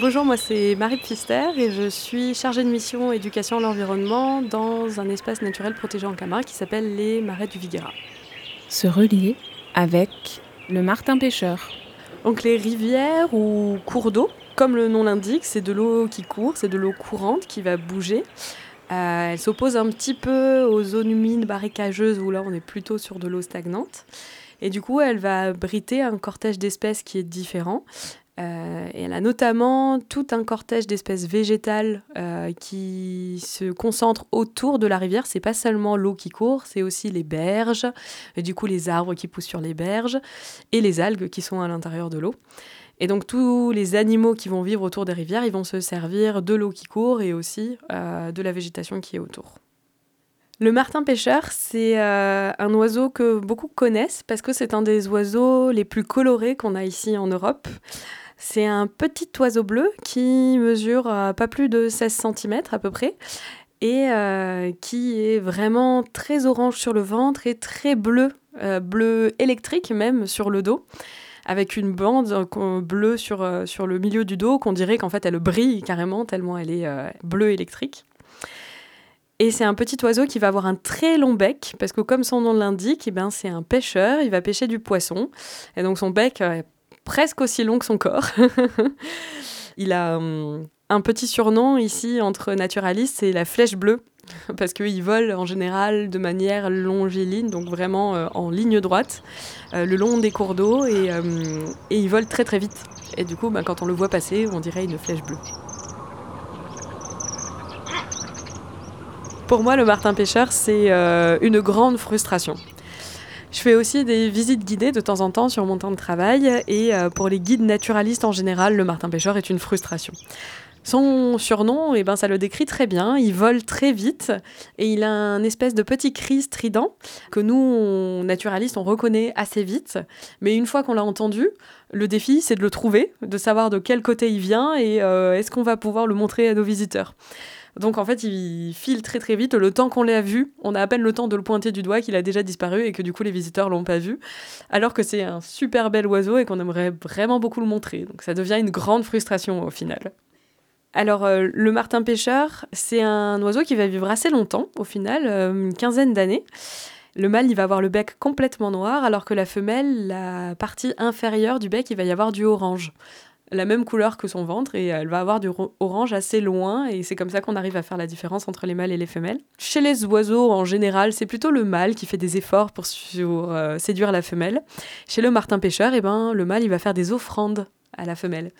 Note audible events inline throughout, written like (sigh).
Bonjour, moi c'est Marie Pfister et je suis chargée de mission éducation à l'environnement dans un espace naturel protégé en Camargue qui s'appelle les Marais du Viguera. Se relier avec le martin pêcheur. Donc les rivières ou cours d'eau, comme le nom l'indique, c'est de l'eau qui court, c'est de l'eau courante qui va bouger. Euh, elle s'oppose un petit peu aux zones humides marécageuses où là on est plutôt sur de l'eau stagnante. Et du coup, elle va abriter un cortège d'espèces qui est différent. Euh, et elle a notamment tout un cortège d'espèces végétales euh, qui se concentrent autour de la rivière. C'est pas seulement l'eau qui court, c'est aussi les berges, et du coup les arbres qui poussent sur les berges et les algues qui sont à l'intérieur de l'eau. Et donc tous les animaux qui vont vivre autour des rivières, ils vont se servir de l'eau qui court et aussi euh, de la végétation qui est autour. Le martin pêcheur, c'est un oiseau que beaucoup connaissent parce que c'est un des oiseaux les plus colorés qu'on a ici en Europe. C'est un petit oiseau bleu qui mesure euh, pas plus de 16 cm à peu près et euh, qui est vraiment très orange sur le ventre et très bleu, euh, bleu électrique même sur le dos, avec une bande bleue sur, sur le milieu du dos qu'on dirait qu'en fait elle brille carrément tellement elle est bleue électrique. Et c'est un petit oiseau qui va avoir un très long bec, parce que comme son nom l'indique, eh ben, c'est un pêcheur, il va pêcher du poisson. Et donc son bec presque aussi long que son corps. (laughs) il a hum, un petit surnom ici entre naturalistes, c'est la flèche bleue, (laughs) parce qu'il vole en général de manière longiligne, donc vraiment euh, en ligne droite, euh, le long des cours d'eau, et, hum, et, il vole très très vite. Et du coup, bah, quand on le voit passer, on dirait une flèche bleue. Pour moi, le martin pêcheur, c'est euh, une grande frustration. Je fais aussi des visites guidées de temps en temps sur mon temps de travail et euh, pour les guides naturalistes en général, le martin pêcheur est une frustration. Son surnom, eh ben, ça le décrit très bien. Il vole très vite et il a un espèce de petit cri strident que nous, naturalistes, on reconnaît assez vite. Mais une fois qu'on l'a entendu, le défi, c'est de le trouver, de savoir de quel côté il vient et euh, est-ce qu'on va pouvoir le montrer à nos visiteurs. Donc en fait, il file très très vite. Le temps qu'on l'a vu, on a à peine le temps de le pointer du doigt qu'il a déjà disparu et que du coup les visiteurs l'ont pas vu. Alors que c'est un super bel oiseau et qu'on aimerait vraiment beaucoup le montrer. Donc ça devient une grande frustration au final. Alors, euh, le martin pêcheur, c'est un oiseau qui va vivre assez longtemps, au final, euh, une quinzaine d'années. Le mâle, il va avoir le bec complètement noir, alors que la femelle, la partie inférieure du bec, il va y avoir du orange la même couleur que son ventre et elle va avoir du orange assez loin et c'est comme ça qu'on arrive à faire la différence entre les mâles et les femelles. Chez les oiseaux en général, c'est plutôt le mâle qui fait des efforts pour euh, séduire la femelle. Chez le martin pêcheur, eh ben, le mâle il va faire des offrandes à la femelle.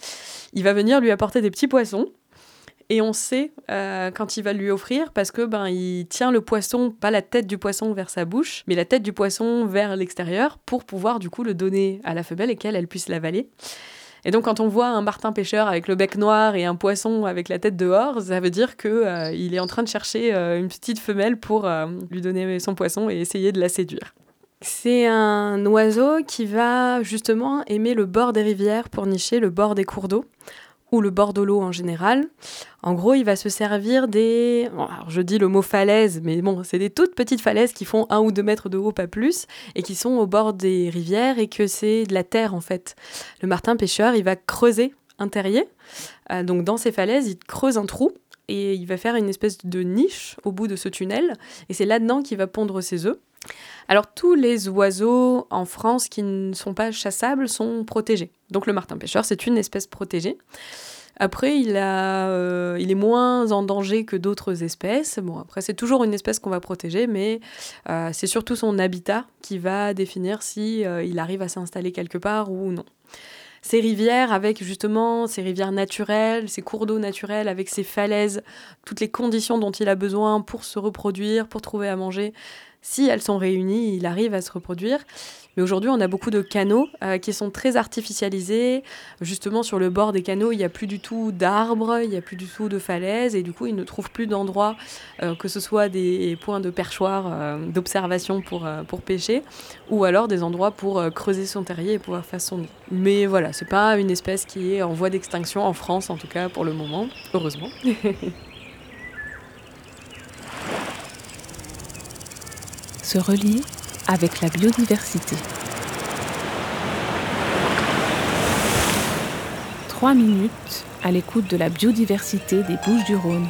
Il va venir lui apporter des petits poissons et on sait euh, quand il va lui offrir parce que ben il tient le poisson, pas la tête du poisson vers sa bouche, mais la tête du poisson vers l'extérieur pour pouvoir du coup le donner à la femelle et qu'elle elle puisse l'avaler. Et donc, quand on voit un martin pêcheur avec le bec noir et un poisson avec la tête dehors, ça veut dire qu'il euh, est en train de chercher euh, une petite femelle pour euh, lui donner son poisson et essayer de la séduire. C'est un oiseau qui va justement aimer le bord des rivières pour nicher le bord des cours d'eau ou le bord de l'eau en général. En gros, il va se servir des... alors je dis le mot falaise, mais bon, c'est des toutes petites falaises qui font un ou deux mètres de haut, pas plus, et qui sont au bord des rivières et que c'est de la terre en fait. Le martin pêcheur, il va creuser un terrier. Euh, donc dans ces falaises, il creuse un trou et il va faire une espèce de niche au bout de ce tunnel. Et c'est là-dedans qu'il va pondre ses œufs. Alors tous les oiseaux en France qui ne sont pas chassables sont protégés. Donc le martin pêcheur, c'est une espèce protégée. Après, il, a, euh, est moins en danger que d'autres espèces. Bon, après, c'est toujours une espèce qu'on va protéger, mais euh, c'est surtout son habitat qui va définir si euh, il arrive à s'installer quelque part ou non. Ces rivières, avec justement ces rivières naturelles, ces cours d'eau naturels, avec ces falaises, toutes les conditions dont il a besoin pour se reproduire, pour trouver à manger, si elles sont réunies, il arrive à se reproduire. Mais aujourd'hui, on a beaucoup de canaux qui sont très artificialisés. Justement, sur le bord des canaux, il n'y a plus du tout d'arbres, il n'y a plus du tout de falaises, et du coup, ils ne trouvent plus d'endroits, que ce soit des points de perchoir, d'observation pour, pour pêcher, ou alors des endroits pour creuser son terrier et pouvoir faire son nid. Mais voilà, c'est pas une espèce qui est en voie d'extinction en France, en tout cas pour le moment, heureusement. (laughs) Se relier avec la biodiversité. Trois minutes à l'écoute de la biodiversité des Bouches du Rhône.